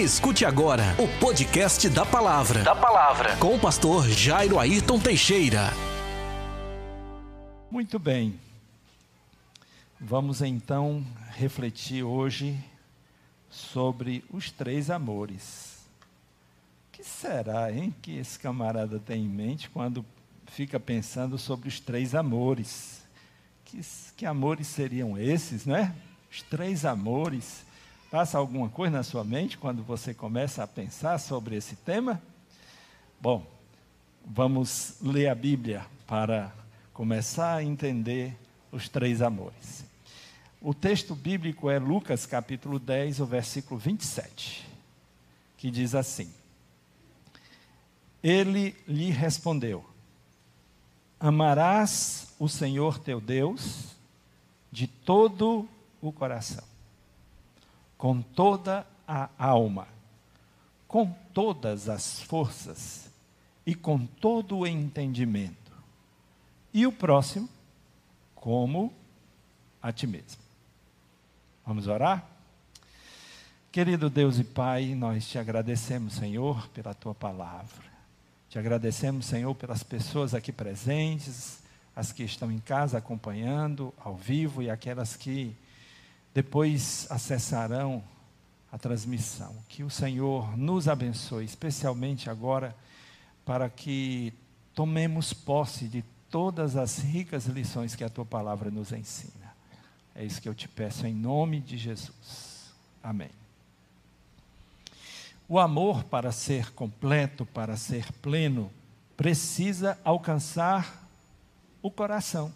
Escute agora o podcast da Palavra. Da Palavra. Com o pastor Jairo Ayrton Teixeira. Muito bem. Vamos então refletir hoje sobre os três amores. O que será, hein, que esse camarada tem em mente quando fica pensando sobre os três amores? Que, que amores seriam esses, né? Os três amores. Passa alguma coisa na sua mente quando você começa a pensar sobre esse tema? Bom, vamos ler a Bíblia para começar a entender os três amores. O texto bíblico é Lucas capítulo 10, o versículo 27, que diz assim: Ele lhe respondeu: Amarás o Senhor teu Deus de todo o coração com toda a alma, com todas as forças e com todo o entendimento. E o próximo, como a ti mesmo. Vamos orar? Querido Deus e Pai, nós te agradecemos, Senhor, pela tua palavra. Te agradecemos, Senhor, pelas pessoas aqui presentes, as que estão em casa acompanhando ao vivo e aquelas que depois acessarão a transmissão. Que o Senhor nos abençoe, especialmente agora, para que tomemos posse de todas as ricas lições que a tua palavra nos ensina. É isso que eu te peço em nome de Jesus. Amém. O amor, para ser completo, para ser pleno, precisa alcançar o coração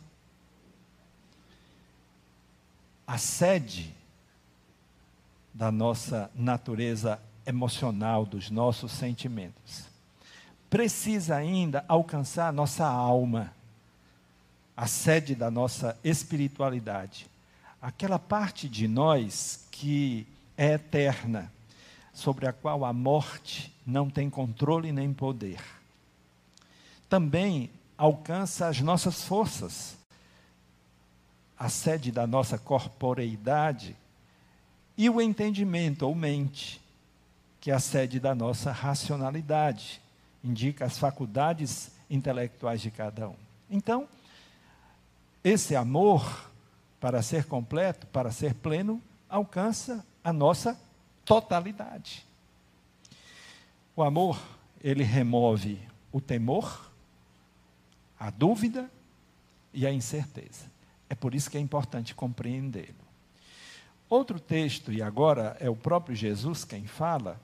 a sede da nossa natureza emocional, dos nossos sentimentos. Precisa ainda alcançar a nossa alma, a sede da nossa espiritualidade, aquela parte de nós que é eterna, sobre a qual a morte não tem controle nem poder. Também alcança as nossas forças, a sede da nossa corporeidade, e o entendimento, ou mente, que é a sede da nossa racionalidade, indica as faculdades intelectuais de cada um. Então, esse amor, para ser completo, para ser pleno, alcança a nossa totalidade. O amor, ele remove o temor, a dúvida e a incerteza. É por isso que é importante compreendê-lo. Outro texto, e agora é o próprio Jesus quem fala,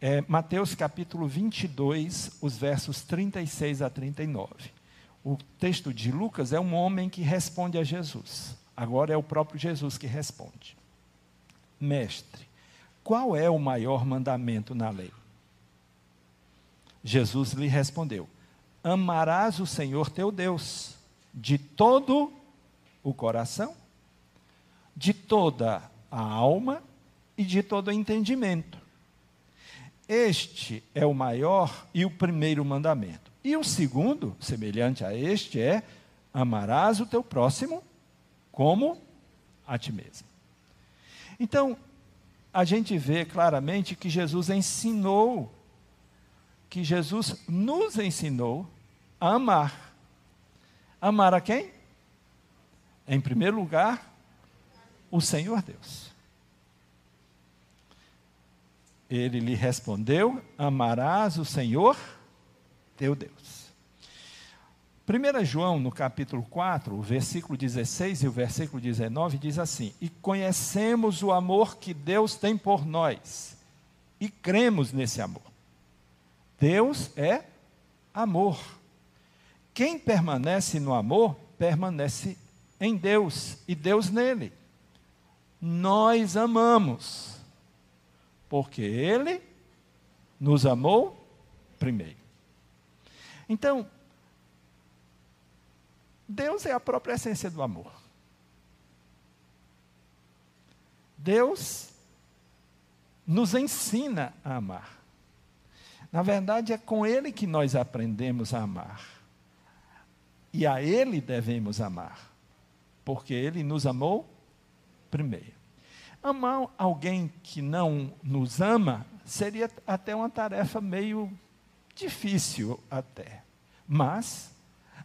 é Mateus capítulo 22, os versos 36 a 39. O texto de Lucas é um homem que responde a Jesus. Agora é o próprio Jesus que responde. Mestre, qual é o maior mandamento na lei? Jesus lhe respondeu: Amarás o Senhor teu Deus de todo o coração, de toda a alma e de todo o entendimento. Este é o maior e o primeiro mandamento. E o segundo, semelhante a este, é: amarás o teu próximo como a ti mesmo. Então, a gente vê claramente que Jesus ensinou, que Jesus nos ensinou a amar. Amar a quem? Em primeiro lugar, o Senhor Deus. Ele lhe respondeu: Amarás o Senhor teu Deus. 1 João, no capítulo 4, o versículo 16 e o versículo 19, diz assim: E conhecemos o amor que Deus tem por nós, e cremos nesse amor. Deus é amor. Quem permanece no amor, permanece em Deus e Deus nele. Nós amamos, porque Ele nos amou primeiro. Então, Deus é a própria essência do amor. Deus nos ensina a amar. Na verdade, é com Ele que nós aprendemos a amar. E a Ele devemos amar porque ele nos amou primeiro. Amar alguém que não nos ama seria até uma tarefa meio difícil até. Mas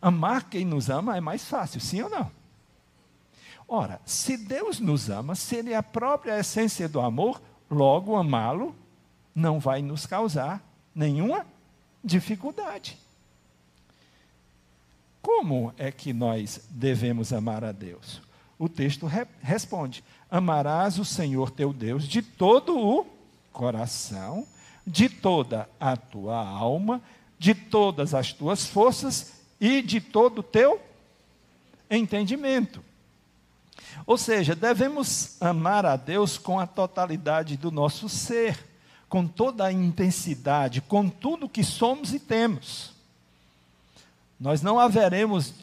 amar quem nos ama é mais fácil, sim ou não? Ora, se Deus nos ama, se Ele é a própria essência do amor, logo amá-lo não vai nos causar nenhuma dificuldade. Como é que nós devemos amar a Deus? O texto re responde: Amarás o Senhor teu Deus de todo o coração, de toda a tua alma, de todas as tuas forças e de todo o teu entendimento. Ou seja, devemos amar a Deus com a totalidade do nosso ser, com toda a intensidade, com tudo que somos e temos. Nós não haveremos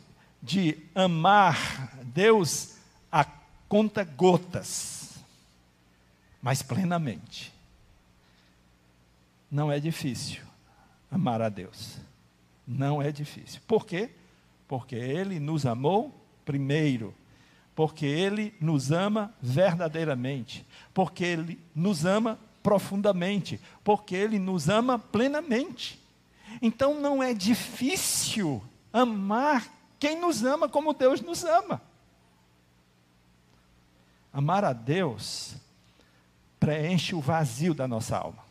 de amar Deus a conta gotas, mas plenamente. Não é difícil amar a Deus. Não é difícil. Por quê? Porque Ele nos amou primeiro. Porque Ele nos ama verdadeiramente. Porque Ele nos ama profundamente. Porque Ele nos ama plenamente. Então não é difícil amar quem nos ama como Deus nos ama. Amar a Deus preenche o vazio da nossa alma.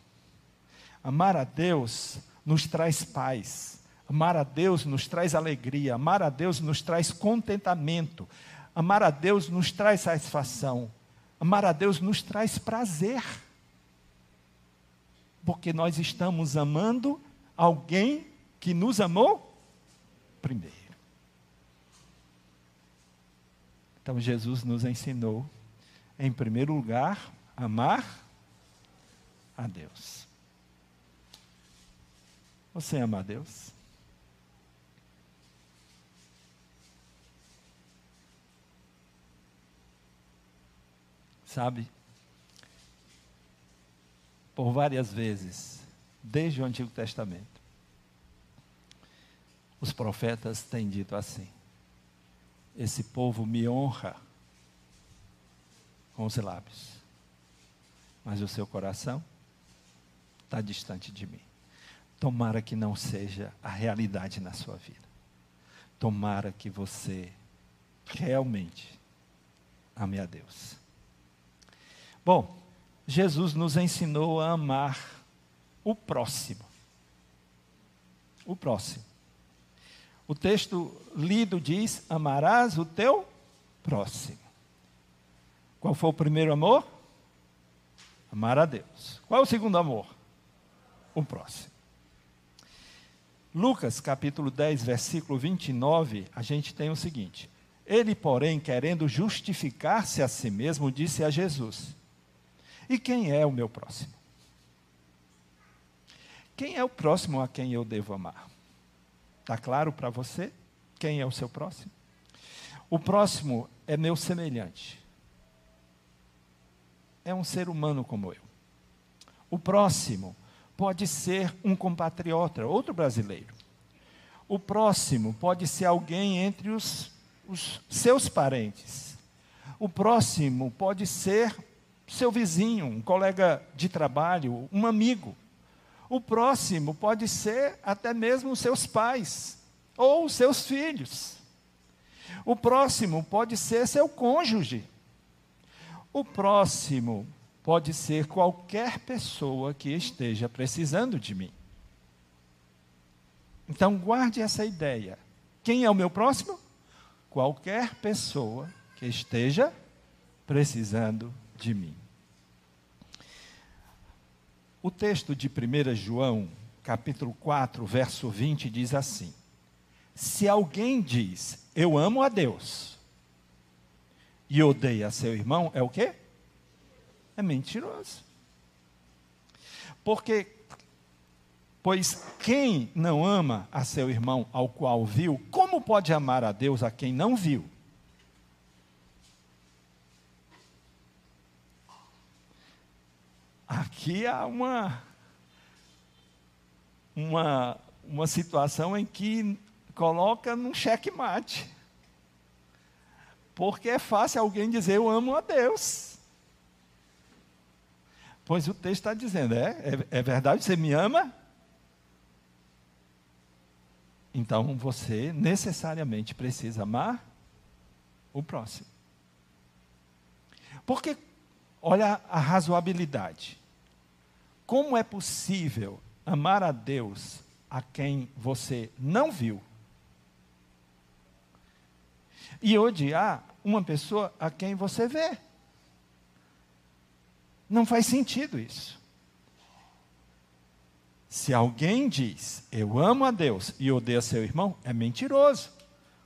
Amar a Deus nos traz paz. Amar a Deus nos traz alegria. Amar a Deus nos traz contentamento. Amar a Deus nos traz satisfação. Amar a Deus nos traz prazer. Porque nós estamos amando alguém que nos amou primeiro. Então Jesus nos ensinou, em primeiro lugar, amar a Deus. Você ama a Deus? Sabe? Por várias vezes, desde o Antigo Testamento, os profetas têm dito assim: esse povo me honra com os lábios, mas o seu coração está distante de mim. Tomara que não seja a realidade na sua vida. Tomara que você realmente ame a Deus. Bom, Jesus nos ensinou a amar o próximo. O próximo. O texto lido diz: Amarás o teu próximo. Qual foi o primeiro amor? Amar a Deus. Qual é o segundo amor? O próximo. Lucas capítulo 10, versículo 29, a gente tem o seguinte: Ele, porém, querendo justificar-se a si mesmo, disse a Jesus: E quem é o meu próximo? Quem é o próximo a quem eu devo amar? Está claro para você quem é o seu próximo? O próximo é meu semelhante. É um ser humano como eu. O próximo pode ser um compatriota, outro brasileiro. O próximo pode ser alguém entre os, os seus parentes. O próximo pode ser seu vizinho, um colega de trabalho, um amigo. O próximo pode ser até mesmo seus pais ou seus filhos. O próximo pode ser seu cônjuge. O próximo pode ser qualquer pessoa que esteja precisando de mim. Então guarde essa ideia. Quem é o meu próximo? Qualquer pessoa que esteja precisando de mim. O texto de 1 João, capítulo 4, verso 20, diz assim: Se alguém diz, eu amo a Deus, e odeia seu irmão, é o quê? É mentiroso. Porque, pois quem não ama a seu irmão ao qual viu, como pode amar a Deus a quem não viu? Aqui há uma, uma, uma situação em que coloca num checkmate. Porque é fácil alguém dizer eu amo a Deus. Pois o texto está dizendo: é, é, é verdade, você me ama? Então você necessariamente precisa amar o próximo. Porque, olha a razoabilidade. Como é possível amar a Deus a quem você não viu? E odiar uma pessoa a quem você vê? Não faz sentido isso. Se alguém diz, eu amo a Deus e odeia seu irmão, é mentiroso.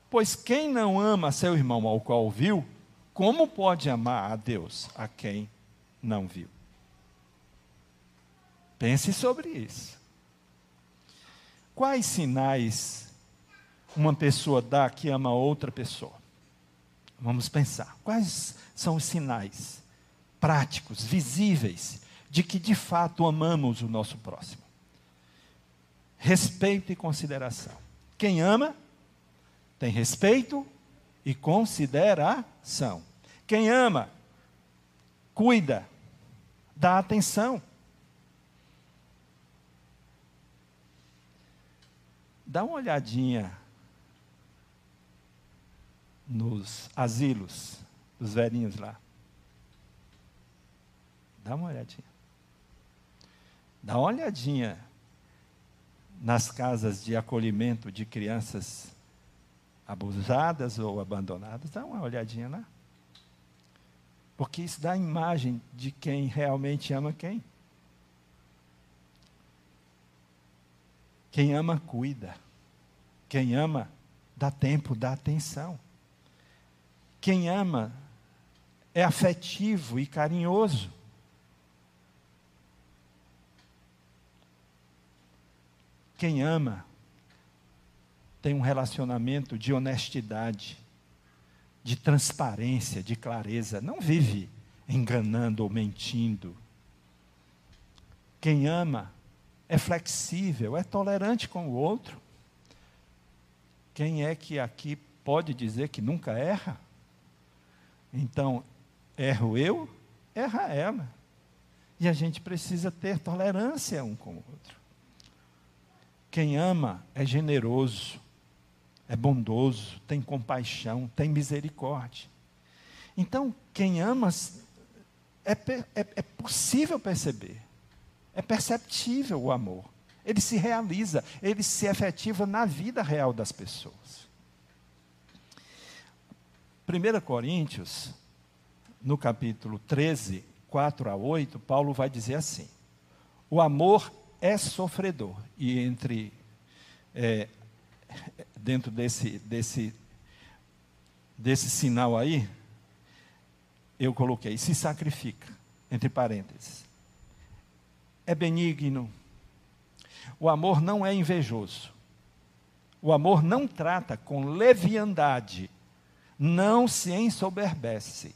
Pois quem não ama seu irmão ao qual viu, como pode amar a Deus a quem não viu? Pense sobre isso. Quais sinais uma pessoa dá que ama outra pessoa? Vamos pensar. Quais são os sinais práticos, visíveis, de que de fato amamos o nosso próximo? Respeito e consideração. Quem ama, tem respeito e consideração. Quem ama, cuida, dá atenção. Dá uma olhadinha nos asilos dos velhinhos lá. Dá uma olhadinha. Dá uma olhadinha nas casas de acolhimento de crianças abusadas ou abandonadas. Dá uma olhadinha lá. Porque isso dá a imagem de quem realmente ama quem. Quem ama, cuida. Quem ama, dá tempo, dá atenção. Quem ama é afetivo e carinhoso. Quem ama tem um relacionamento de honestidade, de transparência, de clareza. Não vive enganando ou mentindo. Quem ama é flexível, é tolerante com o outro. Quem é que aqui pode dizer que nunca erra? Então, erro eu, erra ela. E a gente precisa ter tolerância um com o outro. Quem ama é generoso, é bondoso, tem compaixão, tem misericórdia. Então, quem ama, é, é, é possível perceber, é perceptível o amor. Ele se realiza, ele se efetiva na vida real das pessoas. 1 Coríntios, no capítulo 13, 4 a 8, Paulo vai dizer assim: o amor é sofredor. E entre é, dentro desse, desse, desse sinal aí, eu coloquei, se sacrifica, entre parênteses. É benigno. O amor não é invejoso. O amor não trata com leviandade. Não se ensoberbece,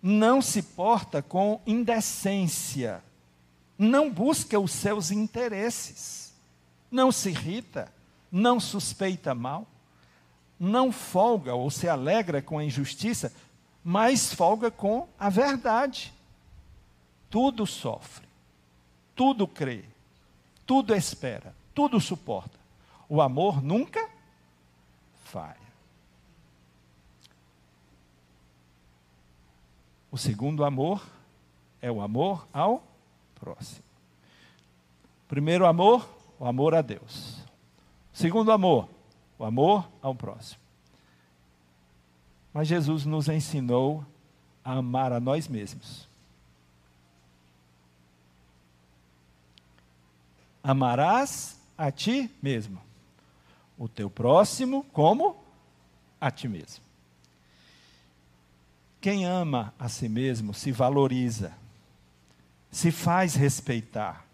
não se porta com indecência, não busca os seus interesses, não se irrita, não suspeita mal, não folga ou se alegra com a injustiça, mas folga com a verdade. Tudo sofre, tudo crê, tudo espera, tudo suporta. O amor nunca falha. O segundo amor é o amor ao próximo. Primeiro amor, o amor a Deus. Segundo amor, o amor ao próximo. Mas Jesus nos ensinou a amar a nós mesmos. Amarás a ti mesmo, o teu próximo como a ti mesmo. Quem ama a si mesmo se valoriza, se faz respeitar,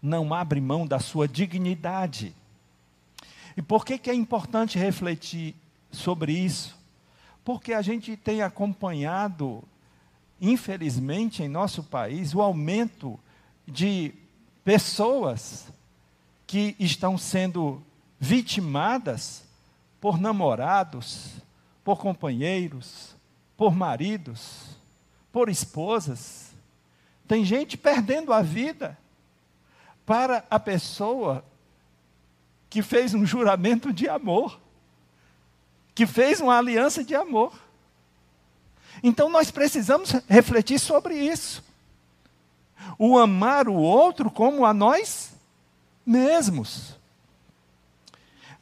não abre mão da sua dignidade. E por que, que é importante refletir sobre isso? Porque a gente tem acompanhado, infelizmente, em nosso país, o aumento de pessoas que estão sendo vitimadas por namorados, por companheiros, por maridos, por esposas, Tem gente perdendo a vida para a pessoa que fez um juramento de amor, que fez uma aliança de amor. Então nós precisamos refletir sobre isso. O amar o outro como a nós mesmos.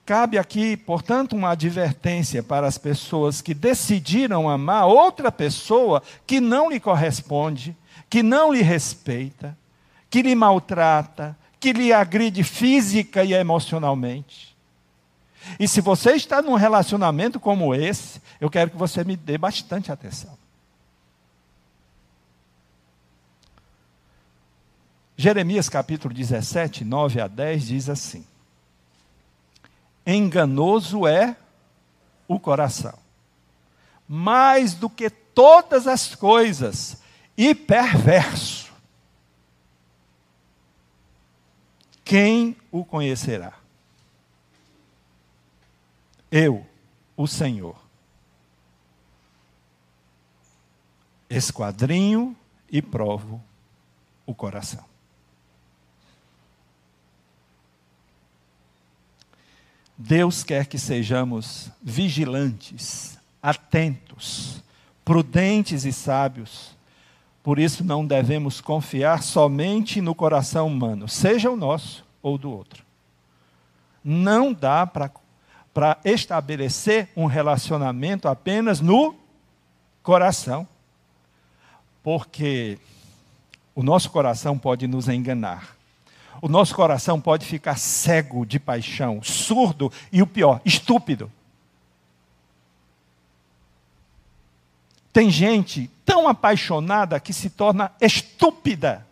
Cabe aqui, portanto, uma advertência para as pessoas que decidiram amar outra pessoa que não lhe corresponde, que não lhe respeita, que lhe maltrata, que lhe agride física e emocionalmente. E se você está num relacionamento como esse, eu quero que você me dê bastante atenção. Jeremias capítulo 17, 9 a 10 diz assim: Enganoso é o coração, mais do que todas as coisas, e perverso. Quem o conhecerá? Eu, o Senhor. Esquadrinho e provo o coração. Deus quer que sejamos vigilantes, atentos, prudentes e sábios. Por isso não devemos confiar somente no coração humano, seja o nosso ou do outro. Não dá para estabelecer um relacionamento apenas no coração, porque o nosso coração pode nos enganar o nosso coração pode ficar cego de paixão, surdo e o pior, estúpido. Tem gente tão apaixonada que se torna estúpida,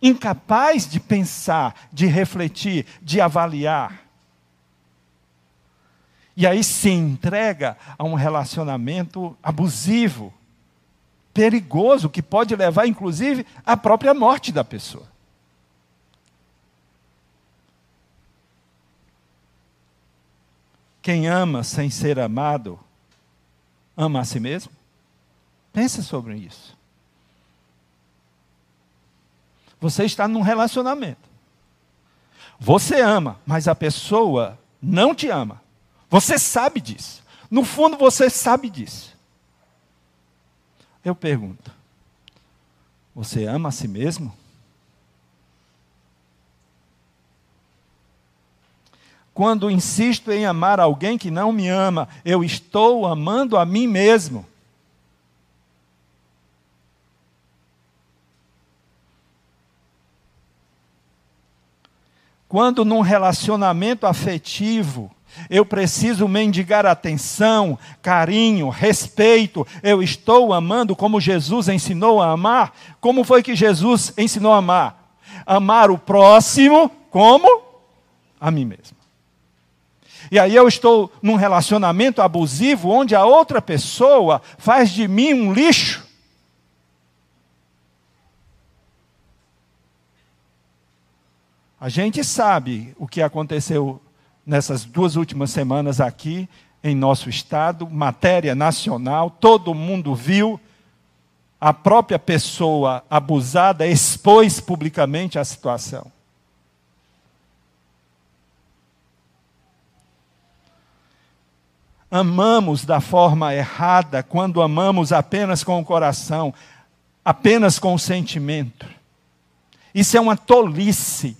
incapaz de pensar, de refletir, de avaliar. E aí se entrega a um relacionamento abusivo, perigoso, que pode levar inclusive à própria morte da pessoa. Quem ama sem ser amado, ama a si mesmo? Pense sobre isso. Você está num relacionamento. Você ama, mas a pessoa não te ama. Você sabe disso. No fundo, você sabe disso. Eu pergunto: você ama a si mesmo? Quando insisto em amar alguém que não me ama, eu estou amando a mim mesmo. Quando num relacionamento afetivo, eu preciso mendigar atenção, carinho, respeito. Eu estou amando como Jesus ensinou a amar. Como foi que Jesus ensinou a amar? Amar o próximo como a mim mesmo. E aí eu estou num relacionamento abusivo onde a outra pessoa faz de mim um lixo. A gente sabe o que aconteceu nessas duas últimas semanas aqui em nosso estado, matéria nacional, todo mundo viu. A própria pessoa abusada expôs publicamente a situação. Amamos da forma errada quando amamos apenas com o coração, apenas com o sentimento. Isso é uma tolice.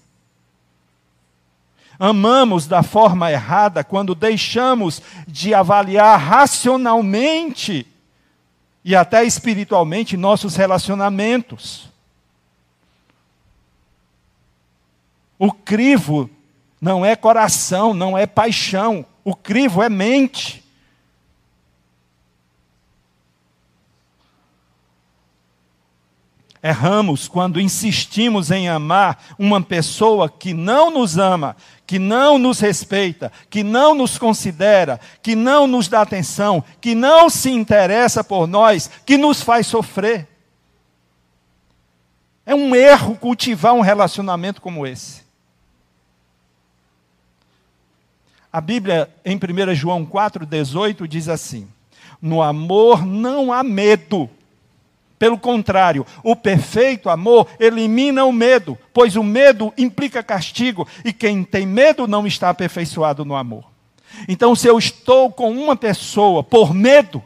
Amamos da forma errada quando deixamos de avaliar racionalmente e até espiritualmente nossos relacionamentos. O crivo não é coração, não é paixão. O crivo é mente. Erramos quando insistimos em amar uma pessoa que não nos ama, que não nos respeita, que não nos considera, que não nos dá atenção, que não se interessa por nós, que nos faz sofrer. É um erro cultivar um relacionamento como esse. A Bíblia, em 1 João 4,18, diz assim: No amor não há medo Pelo contrário, o perfeito amor elimina o medo, pois o medo implica castigo, e quem tem medo não está aperfeiçoado no amor. Então, se eu estou com uma pessoa por medo,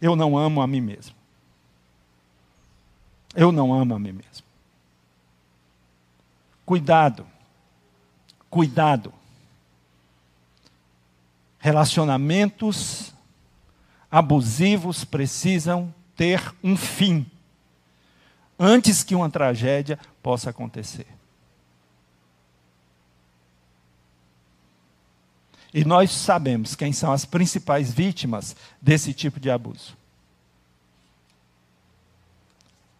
eu não amo a mim mesmo. Eu não amo a mim mesmo. Cuidado, cuidado. Relacionamentos abusivos precisam ter um fim antes que uma tragédia possa acontecer. E nós sabemos quem são as principais vítimas desse tipo de abuso.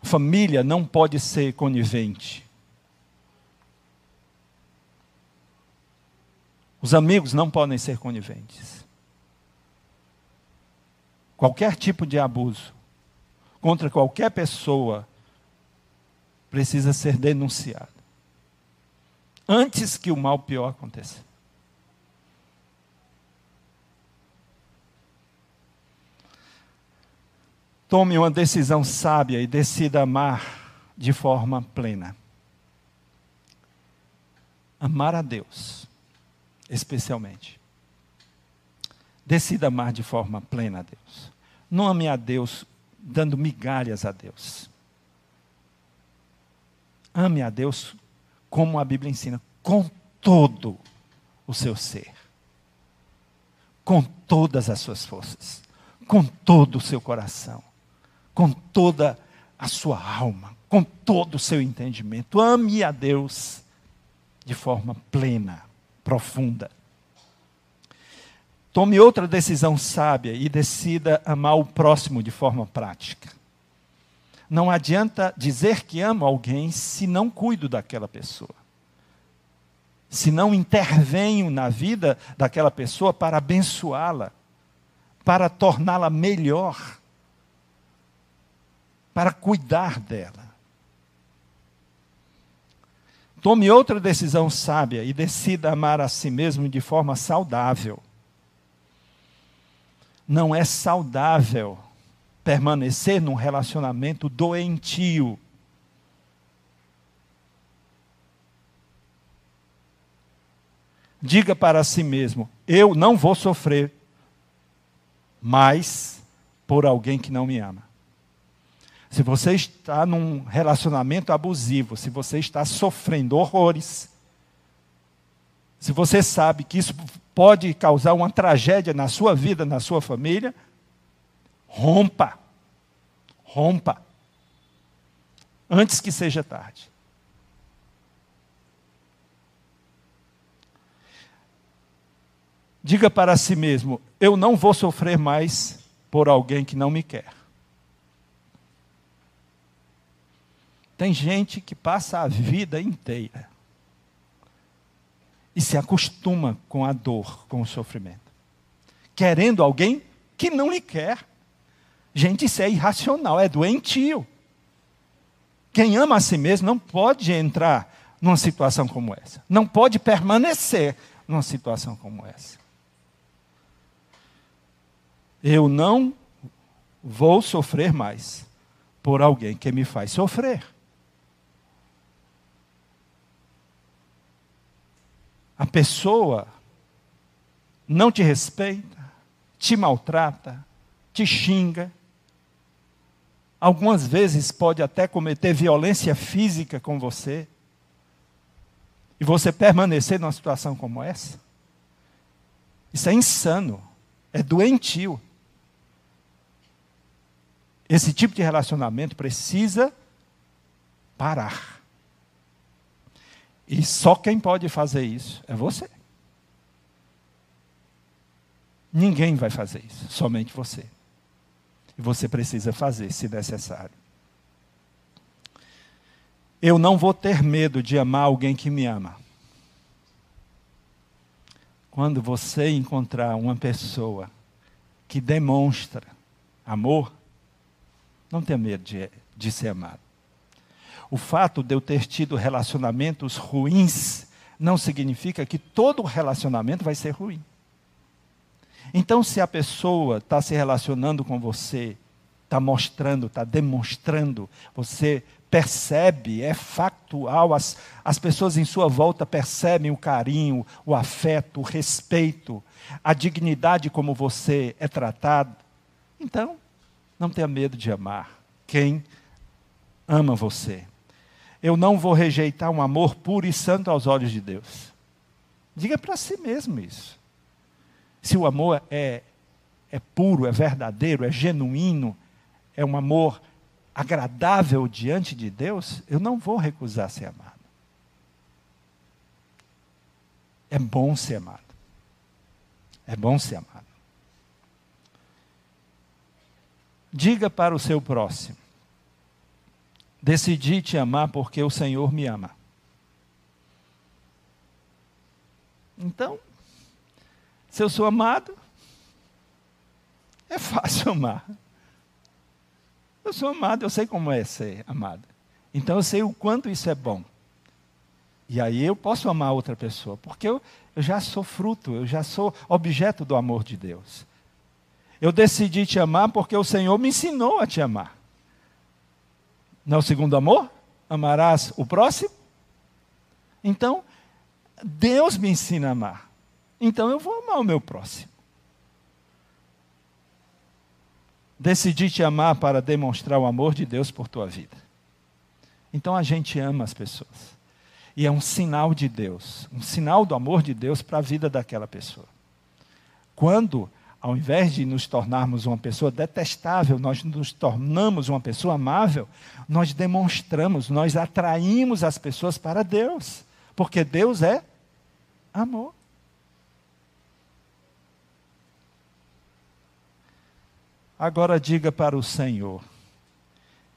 Família não pode ser conivente. Os amigos não podem ser coniventes. Qualquer tipo de abuso contra qualquer pessoa precisa ser denunciado. Antes que o mal pior aconteça. Tome uma decisão sábia e decida amar de forma plena. Amar a Deus, especialmente. Decida amar de forma plena a Deus. Não ame a Deus dando migalhas a Deus. Ame a Deus como a Bíblia ensina, com todo o seu ser, com todas as suas forças, com todo o seu coração com toda a sua alma, com todo o seu entendimento. Ame a Deus de forma plena, profunda. Tome outra decisão sábia e decida amar o próximo de forma prática. Não adianta dizer que amo alguém se não cuido daquela pessoa. Se não intervenho na vida daquela pessoa para abençoá-la, para torná-la melhor para cuidar dela. Tome outra decisão sábia e decida amar a si mesmo de forma saudável. Não é saudável permanecer num relacionamento doentio. Diga para si mesmo: eu não vou sofrer mais por alguém que não me ama. Se você está num relacionamento abusivo, se você está sofrendo horrores, se você sabe que isso pode causar uma tragédia na sua vida, na sua família, rompa. Rompa. Antes que seja tarde. Diga para si mesmo: eu não vou sofrer mais por alguém que não me quer. Tem gente que passa a vida inteira e se acostuma com a dor, com o sofrimento, querendo alguém que não lhe quer. Gente, isso é irracional, é doentio. Quem ama a si mesmo não pode entrar numa situação como essa, não pode permanecer numa situação como essa. Eu não vou sofrer mais por alguém que me faz sofrer. A pessoa não te respeita, te maltrata, te xinga, algumas vezes pode até cometer violência física com você, e você permanecer numa situação como essa, isso é insano, é doentio. Esse tipo de relacionamento precisa parar. E só quem pode fazer isso é você. Ninguém vai fazer isso, somente você. E você precisa fazer, se necessário. Eu não vou ter medo de amar alguém que me ama. Quando você encontrar uma pessoa que demonstra amor, não tenha medo de, de ser amado. O fato de eu ter tido relacionamentos ruins não significa que todo relacionamento vai ser ruim. Então, se a pessoa está se relacionando com você, está mostrando, está demonstrando, você percebe, é factual, as, as pessoas em sua volta percebem o carinho, o afeto, o respeito, a dignidade como você é tratado. Então, não tenha medo de amar quem ama você. Eu não vou rejeitar um amor puro e santo aos olhos de Deus. Diga para si mesmo isso. Se o amor é, é puro, é verdadeiro, é genuíno, é um amor agradável diante de Deus, eu não vou recusar ser amado. É bom ser amado. É bom ser amado. Diga para o seu próximo: Decidi te amar porque o Senhor me ama. Então, se eu sou amado, é fácil amar. Eu sou amado, eu sei como é ser amado. Então eu sei o quanto isso é bom. E aí eu posso amar outra pessoa, porque eu, eu já sou fruto, eu já sou objeto do amor de Deus. Eu decidi te amar porque o Senhor me ensinou a te amar. Não é o segundo amor? Amarás o próximo? Então, Deus me ensina a amar. Então eu vou amar o meu próximo. Decidi te amar para demonstrar o amor de Deus por tua vida. Então a gente ama as pessoas. E é um sinal de Deus, um sinal do amor de Deus para a vida daquela pessoa. Quando ao invés de nos tornarmos uma pessoa detestável, nós nos tornamos uma pessoa amável, nós demonstramos, nós atraímos as pessoas para Deus, porque Deus é amor. Agora diga para o Senhor: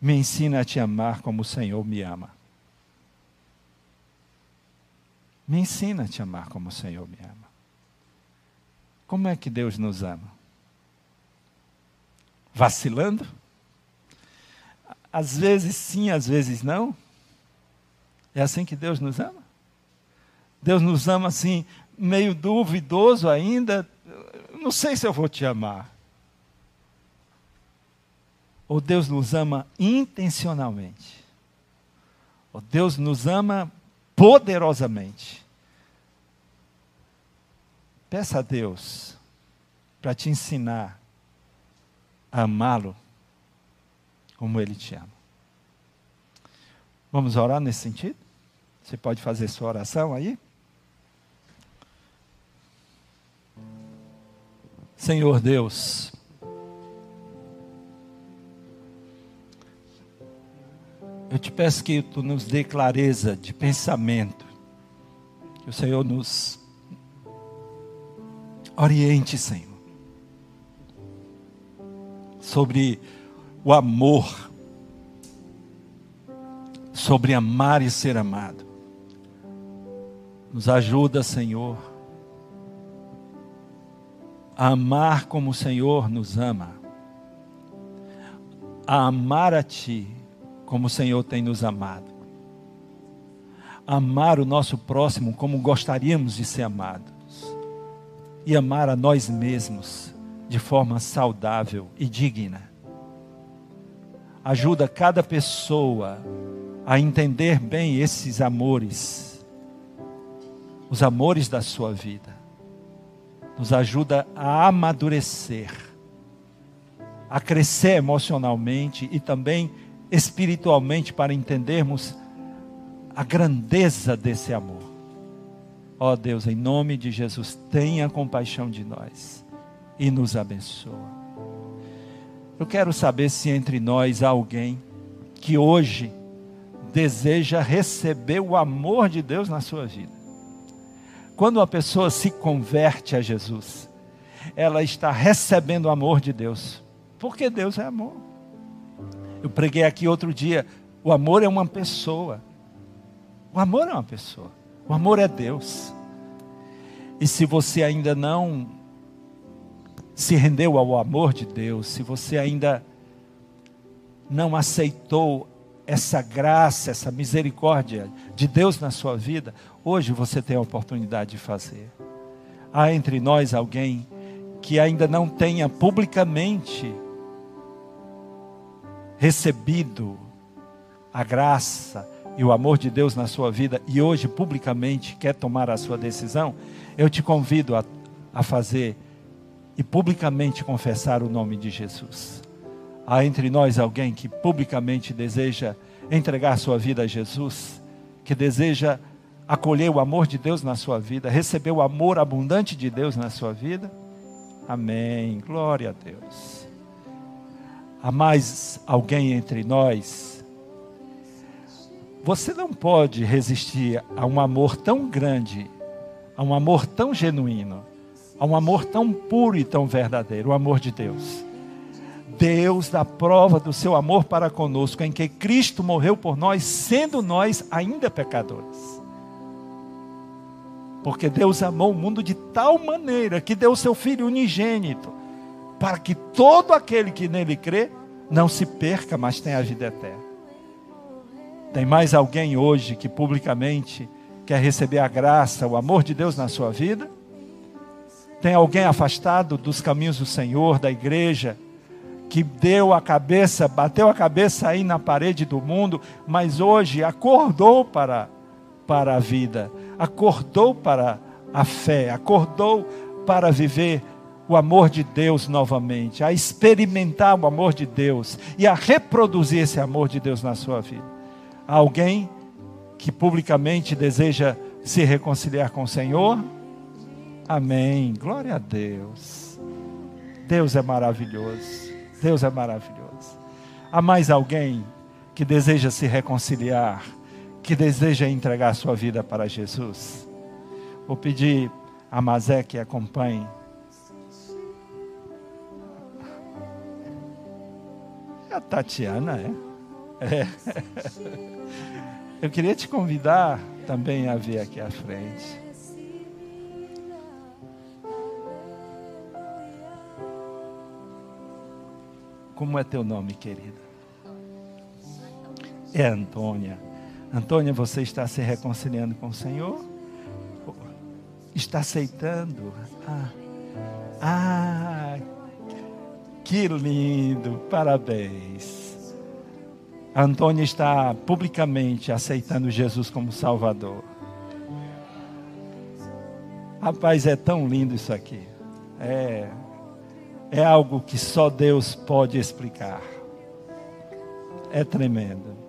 me ensina a te amar como o Senhor me ama. Me ensina a te amar como o Senhor me ama. Como é que Deus nos ama? Vacilando? Às vezes sim, às vezes não. É assim que Deus nos ama? Deus nos ama assim, meio duvidoso ainda. Não sei se eu vou te amar. Ou Deus nos ama intencionalmente. Ou Deus nos ama poderosamente. Peça a Deus para te ensinar a amá-lo como Ele te ama. Vamos orar nesse sentido? Você pode fazer sua oração aí? Senhor Deus, eu te peço que tu nos dê clareza de pensamento, que o Senhor nos Oriente, Senhor, sobre o amor, sobre amar e ser amado. Nos ajuda, Senhor, a amar como o Senhor nos ama, a amar a Ti como o Senhor tem nos amado, amar o nosso próximo como gostaríamos de ser amado e amar a nós mesmos de forma saudável e digna. Ajuda cada pessoa a entender bem esses amores, os amores da sua vida. Nos ajuda a amadurecer, a crescer emocionalmente e também espiritualmente para entendermos a grandeza desse amor. Ó oh Deus, em nome de Jesus, tenha compaixão de nós e nos abençoa. Eu quero saber se entre nós há alguém que hoje deseja receber o amor de Deus na sua vida. Quando uma pessoa se converte a Jesus, ela está recebendo o amor de Deus, porque Deus é amor. Eu preguei aqui outro dia: o amor é uma pessoa. O amor é uma pessoa. O amor é Deus. E se você ainda não se rendeu ao amor de Deus, se você ainda não aceitou essa graça, essa misericórdia de Deus na sua vida, hoje você tem a oportunidade de fazer. Há entre nós alguém que ainda não tenha publicamente recebido a graça e o amor de Deus na sua vida e hoje publicamente quer tomar a sua decisão, eu te convido a, a fazer e publicamente confessar o nome de Jesus. Há entre nós alguém que publicamente deseja entregar sua vida a Jesus, que deseja acolher o amor de Deus na sua vida, receber o amor abundante de Deus na sua vida? Amém. Glória a Deus. Há mais alguém entre nós? Você não pode resistir a um amor tão grande, a um amor tão genuíno, a um amor tão puro e tão verdadeiro, o amor de Deus. Deus dá prova do seu amor para conosco, em que Cristo morreu por nós, sendo nós ainda pecadores. Porque Deus amou o mundo de tal maneira que deu seu Filho unigênito, para que todo aquele que nele crê não se perca, mas tenha a vida eterna. Tem mais alguém hoje que publicamente quer receber a graça, o amor de Deus na sua vida? Tem alguém afastado dos caminhos do Senhor, da igreja, que deu a cabeça, bateu a cabeça aí na parede do mundo, mas hoje acordou para, para a vida, acordou para a fé, acordou para viver o amor de Deus novamente, a experimentar o amor de Deus e a reproduzir esse amor de Deus na sua vida. Há alguém que publicamente deseja se reconciliar com o Senhor? Amém. Glória a Deus. Deus é maravilhoso. Deus é maravilhoso. Há mais alguém que deseja se reconciliar? que deseja entregar sua vida para Jesus. Vou pedir a Mazé que acompanhe. É a Tatiana, é? Eu queria te convidar também a vir aqui à frente. Como é teu nome, querida? É Antônia. Antônia, você está se reconciliando com o Senhor? Está aceitando? Ah, ah que lindo, parabéns. A Antônia está publicamente aceitando Jesus como Salvador. Rapaz, é tão lindo isso aqui. É, é algo que só Deus pode explicar. É tremendo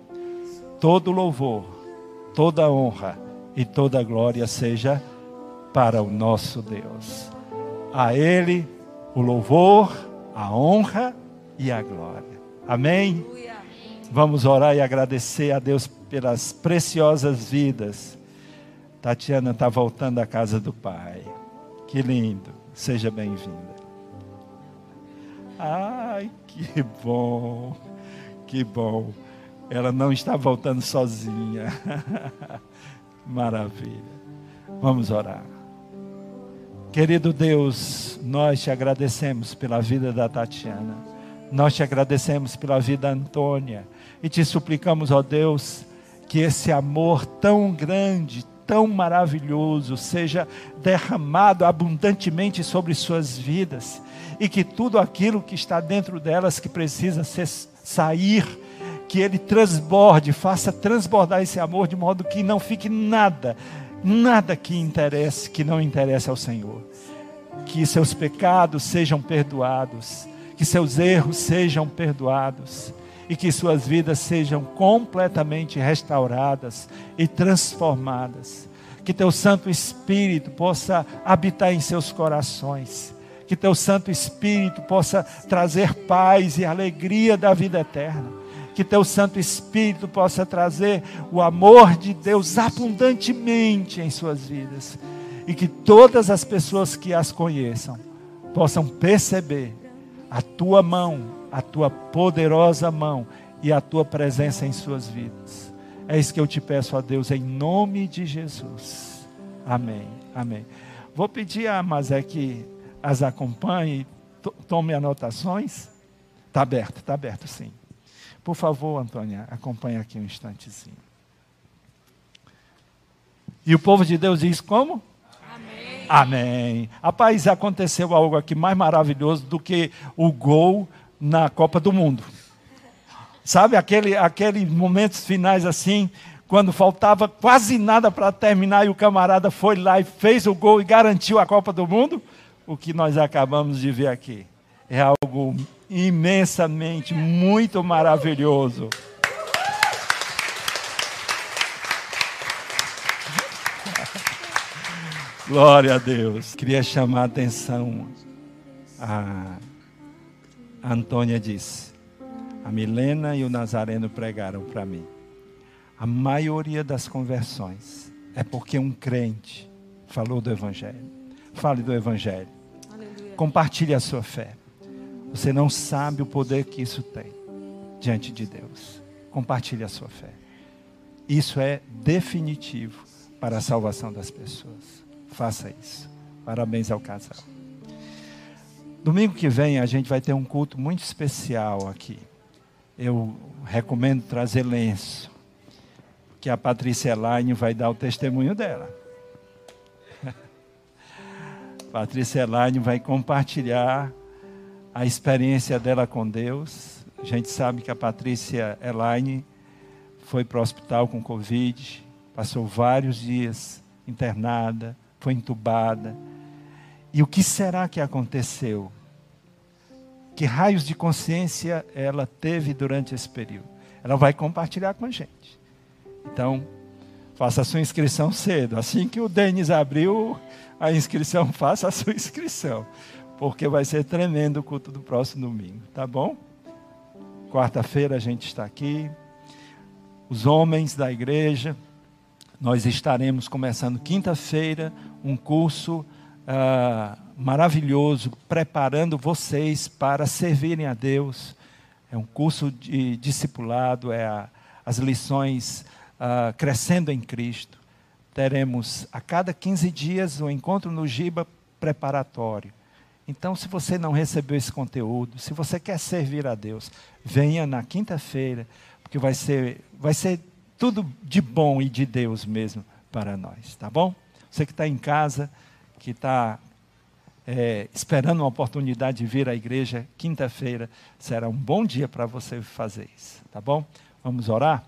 todo louvor, toda honra e toda glória seja para o nosso Deus. A Ele o louvor, a honra e a glória. Amém? Vamos orar e agradecer a Deus pelas preciosas vidas. Tatiana está voltando à casa do Pai. Que lindo. Seja bem-vinda. Ai, que bom. Que bom. Ela não está voltando sozinha. Maravilha. Vamos orar. Querido Deus, nós te agradecemos pela vida da Tatiana. Nós te agradecemos pela vida da Antônia. E te suplicamos, ó Deus, que esse amor tão grande, tão maravilhoso, seja derramado abundantemente sobre suas vidas. E que tudo aquilo que está dentro delas que precisa ser, sair que ele transborde, faça transbordar esse amor de modo que não fique nada, nada que interesse, que não interesse ao Senhor. Que seus pecados sejam perdoados, que seus erros sejam perdoados e que suas vidas sejam completamente restauradas e transformadas. Que teu Santo Espírito possa habitar em seus corações. Que teu Santo Espírito possa trazer paz e alegria da vida eterna que teu Santo Espírito possa trazer o amor de Deus abundantemente em suas vidas e que todas as pessoas que as conheçam possam perceber a tua mão, a tua poderosa mão e a tua presença em suas vidas. É isso que eu te peço a Deus em nome de Jesus. Amém. Amém. Vou pedir a Mazé que as acompanhe, tome anotações. Está aberto, está aberto sim. Por favor, Antônia, acompanhe aqui um instantezinho. E o povo de Deus diz como? Amém. Amém. Rapaz, aconteceu algo aqui mais maravilhoso do que o gol na Copa do Mundo. Sabe aquele, aquele momentos finais assim, quando faltava quase nada para terminar e o camarada foi lá e fez o gol e garantiu a Copa do Mundo? O que nós acabamos de ver aqui é algo imensamente muito maravilhoso. Glória a Deus. Queria chamar a atenção. A, Antônia disse: a Milena e o Nazareno pregaram para mim. A maioria das conversões é porque um crente falou do Evangelho. Fale do Evangelho. Aleluia. Compartilhe a sua fé. Você não sabe o poder que isso tem diante de Deus. Compartilhe a sua fé. Isso é definitivo para a salvação das pessoas. Faça isso. Parabéns ao casal. Domingo que vem a gente vai ter um culto muito especial aqui. Eu recomendo trazer lenço, que a Patrícia Elaine vai dar o testemunho dela. Patrícia Elaine vai compartilhar a experiência dela com Deus. A gente sabe que a Patrícia Elaine foi para o hospital com Covid, passou vários dias internada, foi entubada. E o que será que aconteceu? Que raios de consciência ela teve durante esse período? Ela vai compartilhar com a gente. Então, faça a sua inscrição cedo. Assim que o Denis abriu a inscrição, faça a sua inscrição. Porque vai ser tremendo o culto do próximo domingo, tá bom? Quarta-feira a gente está aqui. Os homens da igreja, nós estaremos começando quinta-feira um curso uh, maravilhoso, preparando vocês para servirem a Deus. É um curso de discipulado, é a, as lições uh, crescendo em Cristo. Teremos a cada 15 dias um encontro no Giba preparatório. Então, se você não recebeu esse conteúdo, se você quer servir a Deus, venha na quinta-feira, porque vai ser, vai ser tudo de bom e de Deus mesmo para nós, tá bom? Você que está em casa, que está é, esperando uma oportunidade de vir à igreja, quinta-feira será um bom dia para você fazer isso, tá bom? Vamos orar?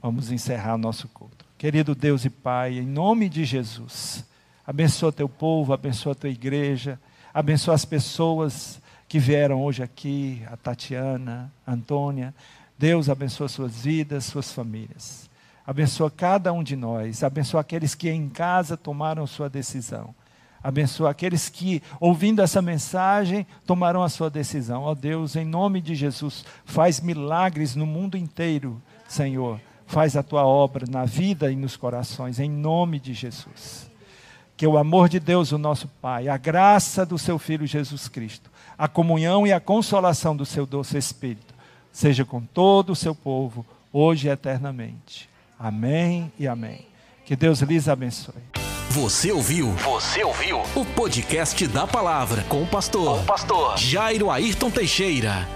Vamos encerrar o nosso culto. Querido Deus e Pai, em nome de Jesus, abençoa teu povo, abençoa tua igreja, abençoa as pessoas que vieram hoje aqui, a Tatiana, a Antônia. Deus abençoa suas vidas, suas famílias. Abençoa cada um de nós. Abençoa aqueles que em casa tomaram sua decisão. Abençoa aqueles que, ouvindo essa mensagem, tomaram a sua decisão. Ó oh Deus, em nome de Jesus, faz milagres no mundo inteiro, Senhor. Faz a tua obra na vida e nos corações, em nome de Jesus. Que o amor de Deus, o nosso Pai, a graça do seu Filho Jesus Cristo, a comunhão e a consolação do seu doce Espírito, seja com todo o seu povo, hoje e eternamente. Amém e amém. Que Deus lhes abençoe. Você ouviu? Você ouviu? O podcast da palavra com o pastor, com o pastor Jairo Ayrton Teixeira.